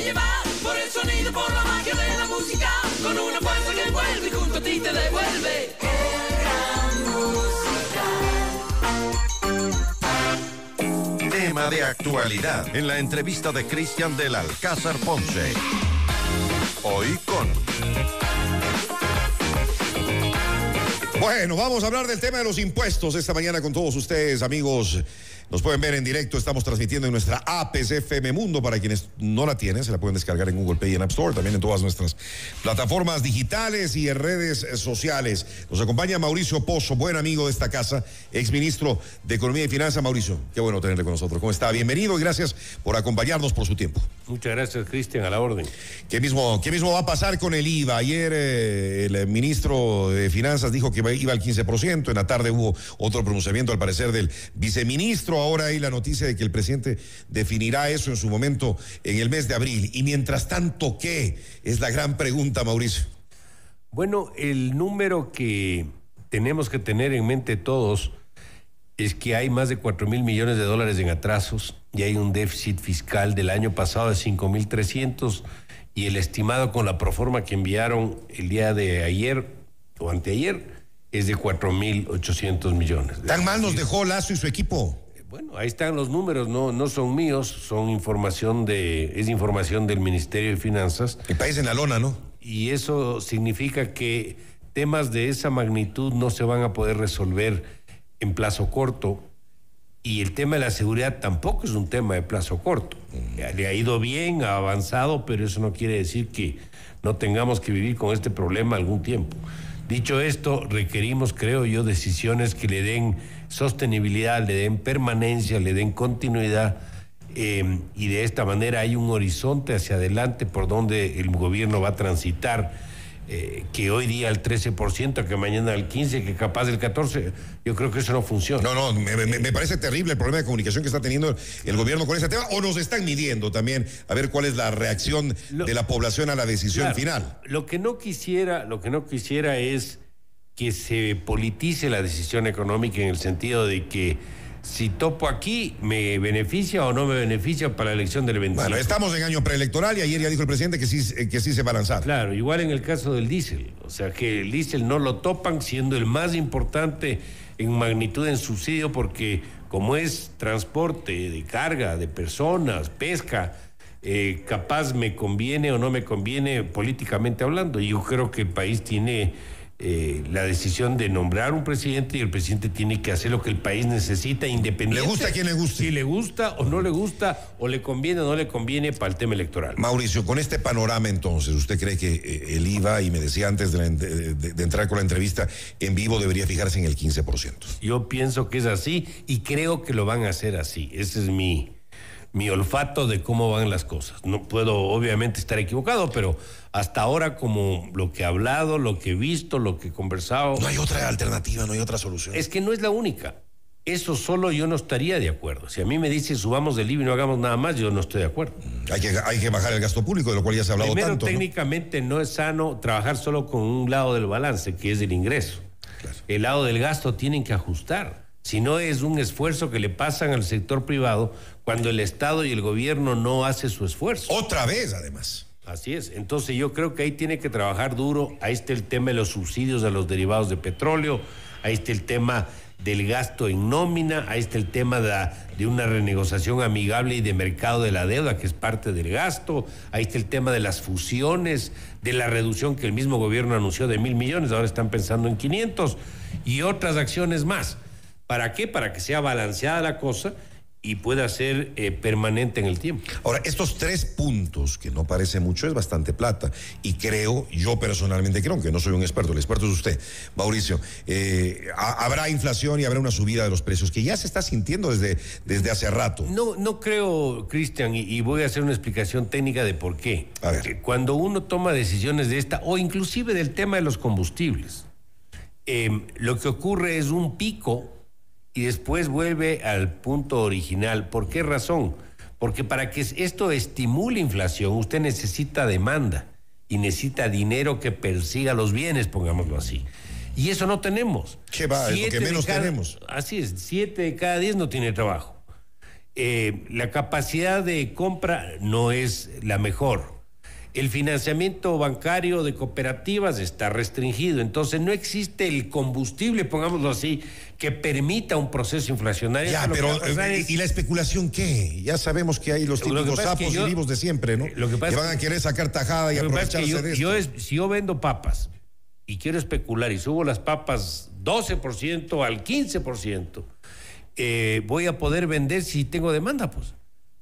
llevar por el sonido, por la magia de la música, con una fuerza que vuelve y junto a ti te devuelve. Tema de actualidad en la entrevista de Cristian del Alcázar Ponce. Hoy con Bueno, vamos a hablar del tema de los impuestos esta mañana con todos ustedes, amigos. Nos pueden ver en directo, estamos transmitiendo en nuestra app FM Mundo. Para quienes no la tienen, se la pueden descargar en Google Play y en App Store, también en todas nuestras plataformas digitales y en redes sociales. Nos acompaña Mauricio Pozo, buen amigo de esta casa, exministro de Economía y Finanzas. Mauricio, qué bueno tenerle con nosotros. ¿Cómo está? Bienvenido y gracias por acompañarnos por su tiempo. Muchas gracias, Cristian, a la orden. ¿Qué mismo, ¿Qué mismo va a pasar con el IVA? Ayer eh, el ministro de Finanzas dijo que iba al 15%, en la tarde hubo otro pronunciamiento al parecer del viceministro, ahora hay la noticia de que el presidente definirá eso en su momento en el mes de abril. Y mientras tanto, ¿qué? Es la gran pregunta, Mauricio. Bueno, el número que tenemos que tener en mente todos es que hay más de 4 mil millones de dólares en atrasos y hay un déficit fiscal del año pasado de 5 mil 300 y el estimado con la proforma que enviaron el día de ayer o anteayer es de 4 mil 800 millones. Tan mal nos dejó Lazo y su equipo. Bueno, ahí están los números, no, no son míos, son información de, es información del Ministerio de Finanzas. El país en la lona, ¿no? Y eso significa que temas de esa magnitud no se van a poder resolver en plazo corto y el tema de la seguridad tampoco es un tema de plazo corto. Le ha ido bien, ha avanzado, pero eso no quiere decir que no tengamos que vivir con este problema algún tiempo. Dicho esto, requerimos, creo yo, decisiones que le den sostenibilidad, le den permanencia, le den continuidad. Eh, y de esta manera hay un horizonte hacia adelante por donde el gobierno va a transitar eh, que hoy día el 13%, que mañana el 15%, que capaz el 14%, yo creo que eso no funciona. No, no, me, parece terrible el problema de comunicación que está teniendo el gobierno con ese tema, o nos están midiendo también a ver cuál es la reacción de la población a la decisión final. Lo que no quisiera, lo que no quisiera es que se politice la decisión económica en el sentido de que si topo aquí, ¿me beneficia o no me beneficia para la elección del 25? Bueno, estamos en año preelectoral y ayer ya dijo el presidente que sí, eh, que sí se va a lanzar. Claro, igual en el caso del diésel. O sea, que el diésel no lo topan siendo el más importante en magnitud en subsidio porque como es transporte de carga, de personas, pesca, eh, capaz me conviene o no me conviene políticamente hablando. Y yo creo que el país tiene eh, la decisión de nombrar un presidente y el presidente tiene que hacer lo que el país necesita independiente. ¿Le gusta a quien le guste? Si le gusta o no le gusta, o le conviene o no le conviene para el tema electoral. Mauricio, con este panorama entonces, ¿usted cree que eh, el IVA, y me decía antes de, entrar con la entrevista, en vivo debería fijarse en el 15%? Yo pienso que es así y creo que lo van a hacer así. Ese es mi, mi olfato de cómo van las cosas. No puedo obviamente estar equivocado, pero hasta ahora como lo que he hablado, lo que he visto, lo que he conversado... No hay otra alternativa, no hay otra solución. Es que no es la única. Eso solo yo no estaría de acuerdo. Si a mí me dice subamos del IVA y no hagamos nada más, yo no estoy de acuerdo. Mm, hay que, hay que bajar el gasto público, de lo cual ya se ha hablado Primero, técnicamente ¿no? es sano trabajar solo con un lado del balance, que es el ingreso. El lado del gasto tienen que ajustar si no es un esfuerzo que le pasan al sector privado cuando el Estado y el gobierno no hace su esfuerzo. Otra vez, además. Así es. Entonces yo creo que ahí tiene que trabajar duro. Ahí está el tema de los subsidios a los derivados de petróleo. Ahí está el tema del gasto en nómina. Ahí está el tema de, de, una renegociación amigable y de mercado de la deuda, que es parte del gasto. Ahí está el tema de las fusiones, de la reducción que el mismo gobierno anunció de mil millones. Ahora están pensando en 500 y otras acciones más. ¿Para qué? Para que sea balanceada la cosa y pueda ser eh, permanente en el tiempo. Ahora, estos tres puntos, que no parece mucho, es bastante plata. Y creo, yo personalmente creo, que no soy un experto, el experto es usted, Mauricio, eh, habrá inflación y habrá una subida de los precios, que ya se está sintiendo desde, desde hace rato. No, no creo, Cristian, y, voy a hacer una explicación técnica de por qué. A ver. Cuando uno toma decisiones de esta, o inclusive del tema de los combustibles, eh, lo que ocurre es un pico y después vuelve al punto original. ¿Por qué razón? Porque para que esto estimule inflación, usted necesita demanda y necesita dinero que persiga los bienes, pongámoslo así. Y eso no tenemos. ¿Qué va? es lo que menos tenemos. Así es, siete de cada diez no tiene trabajo. eh, la capacidad de compra no es la mejor. El financiamiento bancario de cooperativas está restringido, entonces no existe el combustible, pongámoslo así, que permita un proceso inflacionario. Ya, lo que pero eh, es- ¿y la especulación qué? Ya sabemos que hay los Lo que típicos es que sapos yo- y vivos de siempre, ¿no? lo que pasa van es a que- querer sacar tajada y Lo que es que aprovecharse yo, de esto. yo es- si yo vendo papas y quiero especular y subo las papas 12% al 15%, eh, voy a poder vender si tengo demanda, pues.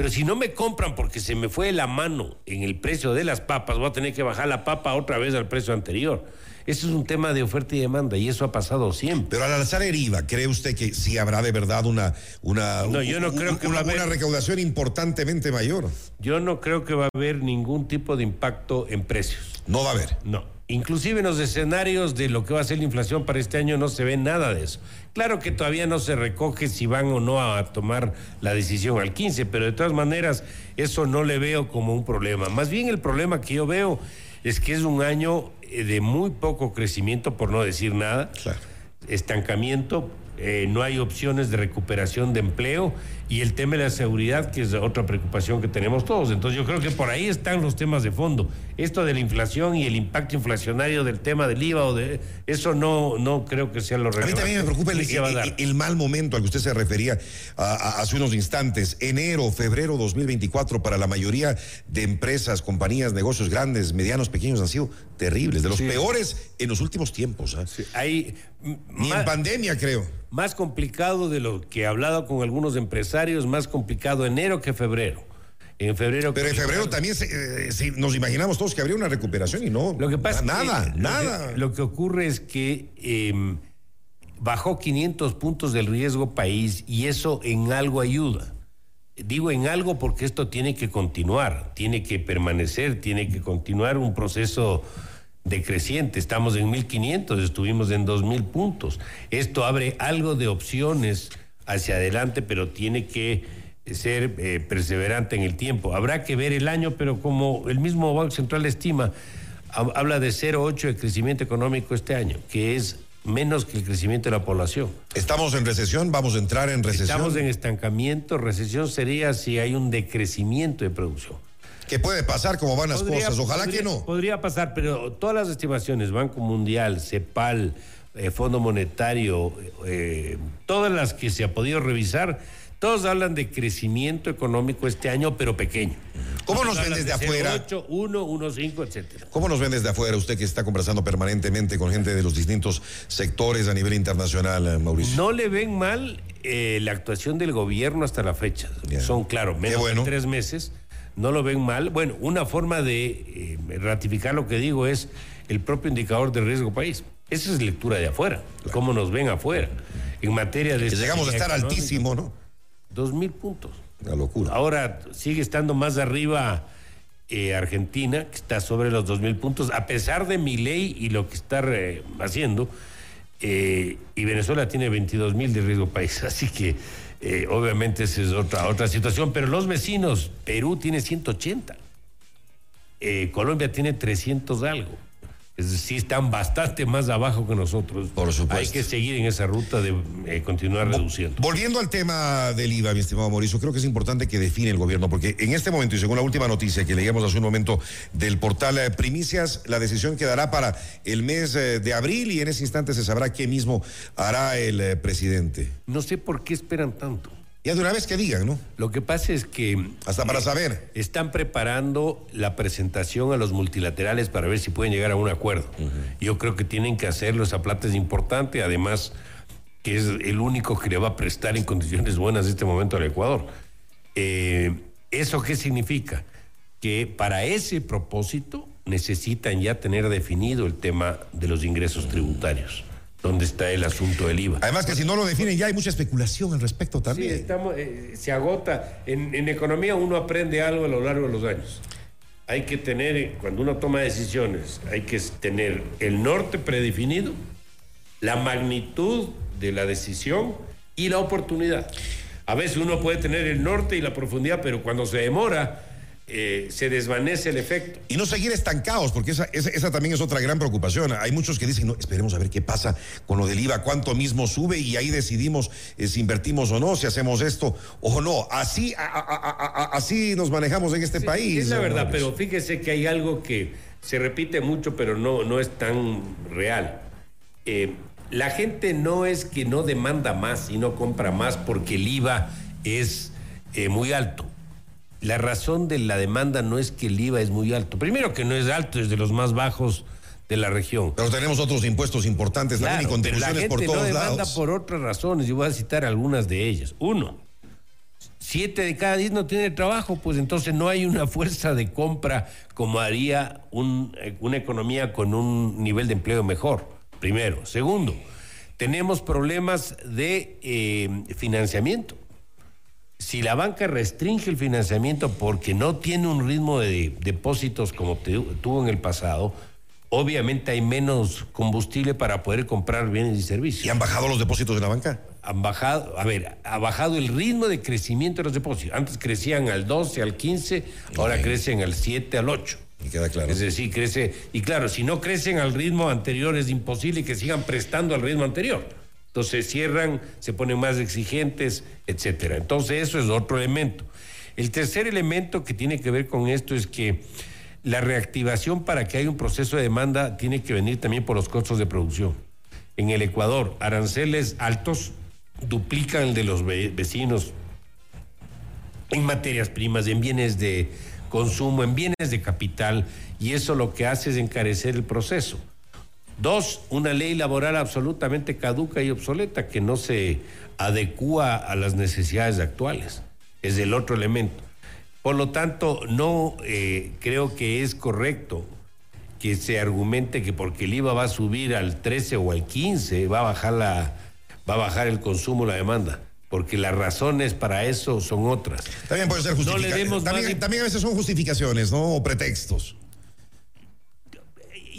Pero si no me compran porque se me fue la mano en el precio de las papas, voy a tener que bajar la papa otra vez al precio anterior. Eso es un tema de oferta y demanda y eso ha pasado siempre. Pero al alzar el IVA, ¿cree usted que sí habrá de verdad una, una, No, yo no creo que una, va a haber- una recaudación importantemente mayor? Yo no creo que va a haber ningún tipo de impacto en precios. No va a haber. No. Inclusive en los escenarios de lo que va a ser la inflación para este año no se ve nada de eso. Claro que todavía no se recoge si van o no a tomar la decisión al 15, pero de todas maneras eso no le veo como un problema. Más bien el problema que yo veo es que es un año eh, de muy poco crecimiento, por no decir nada Claro. estancamiento, eh, no hay opciones de recuperación de empleo y el tema de la seguridad, que es otra preocupación que tenemos todos. Entonces yo creo que por ahí están los temas de fondo. Esto de la inflación y el impacto inflacionario del tema del IVA o de eso no, no creo que sea lo A mí relevante. también me preocupa el, mal momento al que usted se refería a- a- hace unos instantes. Enero, febrero 2024 para la mayoría de empresas, compañías, negocios grandes, medianos, pequeños han sido terribles, de los peores en los últimos tiempos. Hay mm, Ni en pandemia, creo. más complicado de lo que he hablado con algunos empresarios, más complicado enero que febrero. En febrero Pero en febrero también se- eh, nos imaginamos todos que habría una recuperación y no. Lo que pasa nada, es que- nada. Lo que, lo que ocurre es que eh, bajó 500 puntos del riesgo país y eso en algo ayuda. Digo en algo porque esto tiene que continuar, tiene que permanecer, tiene que continuar un proceso decreciente. Estamos en 1500, estuvimos en 2000 puntos. Esto abre algo de opciones hacia adelante, pero tiene que ser eh, perseverante en el tiempo. Habrá que ver el año, pero como el mismo Banco Central estima, hab- habla de 0,8 de crecimiento económico este año, que es menos que el crecimiento de la población. Estamos en recesión, vamos a entrar en recesión. Estamos en estancamiento, recesión sería si hay un decrecimiento de producción. ¿Qué puede pasar? ¿Cómo van las Podría- cosas? Ojalá podría- que no. Podría pasar, pero todas las estimaciones, Banco Mundial, CEPAL, eh, Fondo Monetario, eh, todas las que se ha podido revisar, todos hablan de crecimiento económico este año, pero pequeño. ¿Cómo nos ven desde de afuera? 0,8, 1, 1,5, etcétera. ¿Cómo nos ven desde afuera usted que está conversando permanentemente con gente de los distintos sectores a nivel internacional, eh, Mauricio? No le ven mal eh, la actuación del gobierno hasta la fecha. Son, claro, menos bueno. de tres meses. No lo ven mal. Bueno, una forma de eh, ratificar lo que digo es el propio indicador de riesgo país. Esa es lectura de afuera. Cómo nos ven afuera. En materia de. Que llegamos a estar altísimo, ¿no? Dos mil puntos. Una locura. Ahora sigue estando más arriba eh, Argentina, que está sobre los 2.000 puntos, a pesar de mi ley y lo que está eh, haciendo. eh, y Venezuela tiene 22.000 de riesgo país. Así que obviamente esa es otra, otra situación. Pero los vecinos, Perú tiene 180. eh, Colombia tiene 300 algo. Es decir, están bastante más abajo que nosotros. Por supuesto. Hay que seguir en esa ruta de eh, continuar reduciendo. Volviendo al tema del IVA, mi estimado Mauricio, creo que es importante que define el gobierno, porque en este momento, y según la última noticia que leíamos hace un momento del portal eh, Primicias, la decisión quedará para el mes eh, de abril y en ese instante se sabrá qué mismo hará el eh, presidente. No sé por qué esperan tanto. Ya de una vez que digan, ¿no? Lo que pasa es que Hasta para saber. están preparando la presentación a los multilaterales para ver si pueden llegar a un acuerdo. Yo creo que tienen que hacerlo, esa plata es importante, además que es el único que le va a prestar en condiciones buenas en este momento al Ecuador. Eh, ¿Eso qué significa? Que para ese propósito necesitan ya tener definido el tema de los ingresos tributarios, donde está el asunto del IVA. Además que si no lo definen ya hay mucha especulación al respecto Sí, también. estamos, eh, se agota. En, en economía uno aprende algo a lo largo de los años. Hay que tener, eh, cuando uno toma decisiones, hay que tener el norte predefinido, la magnitud de la decisión y la oportunidad. A veces uno puede tener el norte y la profundidad, pero cuando se demora, eh, se desvanece el efecto. Y no seguir estancados, porque esa, esa, esa también es otra gran preocupación. Hay muchos que dicen, no, esperemos a ver qué pasa con lo del IVA, cuánto mismo sube y ahí decidimos eh, si invertimos o no, si hacemos esto o no. Así, a- a- a- a- así nos manejamos en este Sí, país. Es la verdad, pero fíjese que hay algo que se repite mucho, pero no, no es tan real. Eh, la gente no es que no demanda más y no compra más porque el IVA es muy alto. La razón de la demanda no es que el IVA es muy alto. Primero que no es alto, es de los más bajos de la región. Pero tenemos otros impuestos importantes también y pero la contribuciones por gente no todos demanda lados. por otras razones. Yo voy a citar algunas de ellas. Uno, siete de cada diez no tiene trabajo, pues entonces no hay una fuerza de compra como haría un- eh, una economía con un nivel de empleo mejor. Primero. Segundo, tenemos problemas de eh, financiamiento. Si la banca restringe el financiamiento porque no tiene un ritmo de depósitos como tuvo en el pasado, obviamente hay menos combustible para poder comprar bienes y servicios. ¿Y han bajado los depósitos de la banca? Han bajado, a ver, ha bajado el ritmo de crecimiento de los depósitos. Antes crecían al 12, al 15, ahora crecen al 7, al 8. Me queda claro. Es decir, crece. Y claro, si no crecen al ritmo anterior, es imposible que sigan prestando al ritmo anterior. Entonces cierran, se ponen más exigentes, etcétera. Entonces, eso es otro elemento. El tercer elemento que tiene que ver con esto es que la reactivación para que haya un proceso de demanda tiene que venir también por los costos de producción. En el Ecuador, aranceles altos duplican el de los ve- vecinos en materias primas, en bienes de consumo, en bienes de capital, y eso lo que hace es encarecer el proceso. Dos, una ley laboral absolutamente caduca y obsoleta que no se adecúa a las necesidades actuales. Es el otro elemento. Por lo tanto, no eh, creo que es correcto que se argumente que porque el IVA va a subir al 13 o al 15 va a bajar la va a bajar el consumo, la demanda, porque las razones para eso son otras. También puede ser No justificaciones. más también, también a veces son justificaciones, ¿no? O pretextos.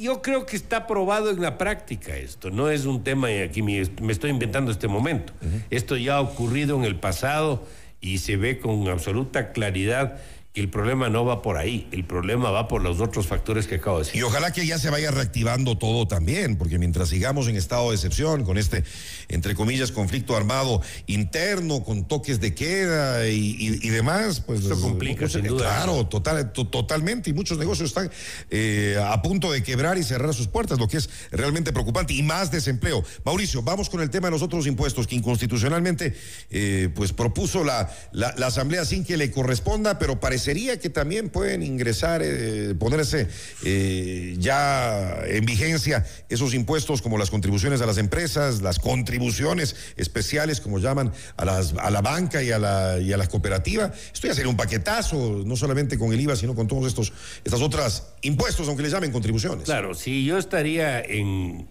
Yo creo que está probado en la práctica esto, no es un tema y aquí me, me estoy inventando este momento. Esto ya ha ocurrido en el pasado y se ve con absoluta claridad el problema no va por ahí, el problema va por los otros factores que acabo de decir. Y ojalá que ya se vaya reactivando todo también, porque mientras sigamos en estado de excepción, con este, entre comillas, conflicto armado interno, con toques de queda y, y- y demás, pues... Eso complica, sin duda. Claro, total, to- totalmente, y muchos negocios están eh, a punto de quebrar y cerrar sus puertas, lo que es realmente preocupante, y más desempleo. Mauricio, vamos con el tema de los otros impuestos, que inconstitucionalmente, eh, pues propuso la, la, la Asamblea sin que le corresponda, pero parecería que también pueden ingresar, eh, ponerse eh, ya en vigencia esos impuestos como las contribuciones a las empresas, las contribuciones especiales, como llaman, a, las, a la banca y a la, y a la cooperativa. Esto ya sería un paquetazo, no solamente con el IVA, sino con todos estos estas otras impuestos, aunque les llamen contribuciones. Claro, si yo estaría en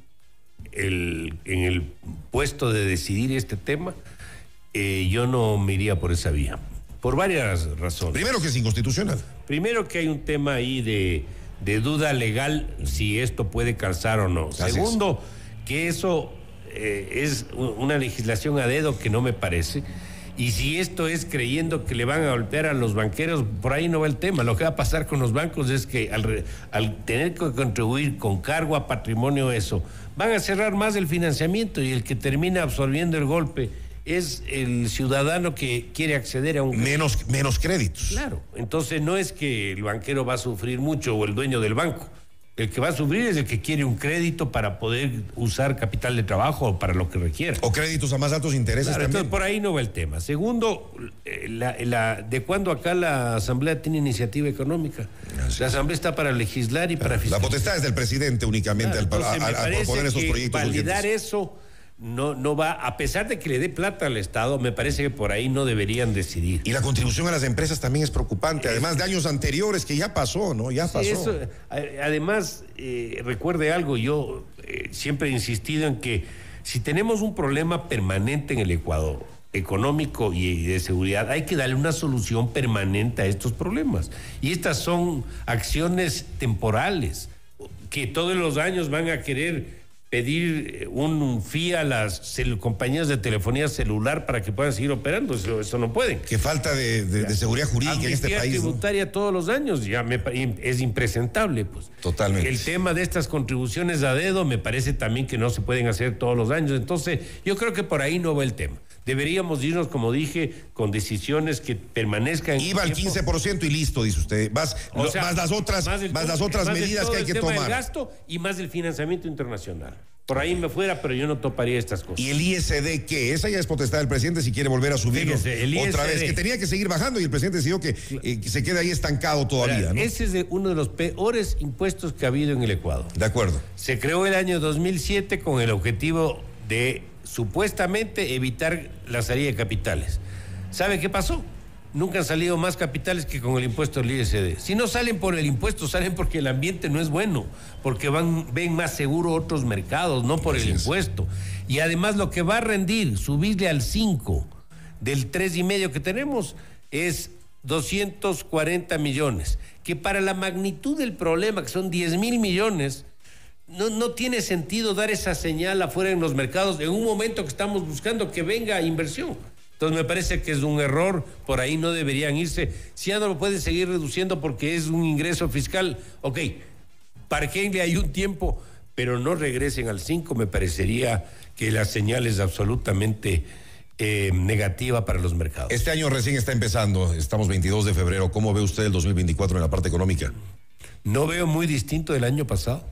el, en el puesto de decidir este tema, eh, yo no me iría por esa vía, por varias razones. Primero que es inconstitucional. Primero que hay un tema ahí de, de duda legal si esto puede calzar o no. Así es. Segundo, que eso eh, es una legislación a dedo que no me parece. Y si esto es creyendo que le van a golpear a los banqueros, por ahí no va el tema. Lo que va a pasar con los bancos es que al, re- al tener que contribuir con cargo a patrimonio eso, van a cerrar más el financiamiento y el que termina absorbiendo el golpe es el ciudadano que quiere acceder a un Menos, menos créditos. Claro, entonces no es que el banquero va a sufrir mucho o el dueño del banco. El que va a sufrir es el que quiere un crédito para poder usar capital de trabajo o para lo que requiera. O créditos a más altos intereses Claro, también. entonces por ahí no va el tema. Segundo, eh, la- la- ¿de cuándo acá la Asamblea tiene iniciativa económica? La Asamblea está para legislar y para La fiscalizar. potestad es del presidente únicamente al, al parece proponer estos que proyectos validar urgentes. eso no, no va, a pesar de que le dé plata al Estado, me parece que por ahí no deberían decidir. Y la contribución a las empresas también es preocupante, además de años anteriores que ya pasó, ¿no? Ya pasó. Sí, eso, a- además, eh, recuerde algo, yo eh, siempre he insistido en que si tenemos un problema permanente en el Ecuador, económico y de seguridad, hay que darle una solución permanente a estos problemas. Y estas son acciones temporales que todos los años van a querer pedir eh, un fee a las compañías de telefonía celular para que puedan seguir operando. Eso, eso no pueden. Que falta de, de- de seguridad jurídica en este país. ¿no? tributaria todos los años ya me es impresentable, pues. Totalmente. El tema de estas contribuciones a dedo me parece también que no se pueden hacer todos los años. Entonces, yo creo que por ahí no va el tema. Deberíamos irnos, como dije, con decisiones que permanezcan. IVA al tiempo. 15% y listo, dice usted. Más, O lo- sea, más las otras, más, el- las otras más medidas que hay el que tema del tomar. gasto y más el financiamiento internacional. Por ahí me fuera, pero yo no toparía estas cosas. ¿Y el ISD qué? Esa ya es potestad del presidente si quiere volver a subirlo Fíjese, el otra vez. Que tenía que seguir bajando y el presidente decidió que, eh, que se quede ahí estancado todavía, Ahora, ¿no? Ese es de uno de los peores impuestos que ha habido en el Ecuador. De acuerdo. Se creó el año 2007 con el objetivo de supuestamente evitar la salida de capitales. ¿Sabe qué pasó? Nunca han salido más capitales que con el impuesto del ISD. Si no salen por el impuesto, salen porque el ambiente no es bueno, porque van, ven más seguro otros mercados, no por el impuesto. Y además lo que va a rendir, subirle al 5 del tres y medio que tenemos, es 240 millones, que para la magnitud del problema, que son 10 mil millones, no, no tiene sentido dar esa señal afuera en los mercados en un momento que estamos buscando que venga inversión. Entonces me parece que es un error, por ahí no deberían irse. Si ya no lo pueden seguir reduciendo porque es un ingreso fiscal, ok, parquenle hay un tiempo, pero no regresen al 5, me parecería que la señal es absolutamente eh, negativa para los mercados. Este año recién está empezando, estamos 22 de febrero. ¿Cómo ve usted el 2024 en la parte económica? No veo muy distinto del año pasado.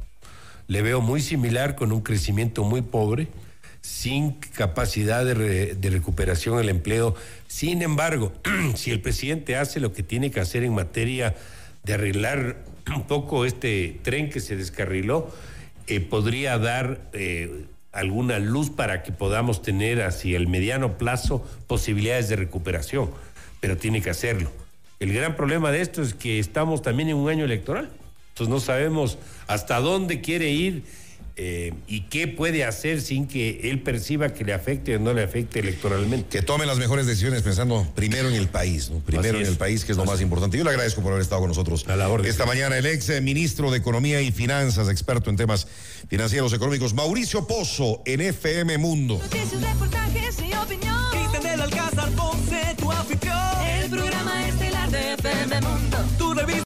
Le veo muy similar con un crecimiento muy pobre, sin capacidad de, re- de recuperación del empleo. Sin embargo, si el presidente hace lo que tiene que hacer en materia de arreglar un poco este tren que se descarriló, eh, podría dar eh, alguna luz para que podamos tener hacia el mediano plazo posibilidades de recuperación, pero tiene que hacerlo. El gran problema de esto es que estamos también en un año electoral, entonces no sabemos hasta dónde quiere ir eh, y qué puede hacer sin que él perciba que le afecte o no le afecte electoralmente. Que tome las mejores decisiones pensando primero en el país, ¿no? primero en el país, que es lo más importante. Yo le agradezco por haber estado con nosotros. Esta mañana el ex eh, ministro de Economía y Finanzas, experto en temas financieros económicos, Mauricio Pozo, en FM Mundo. Noticias, reportajes y opinión. Ponce, tu. El programa estelar de FM Mundo. Tu revista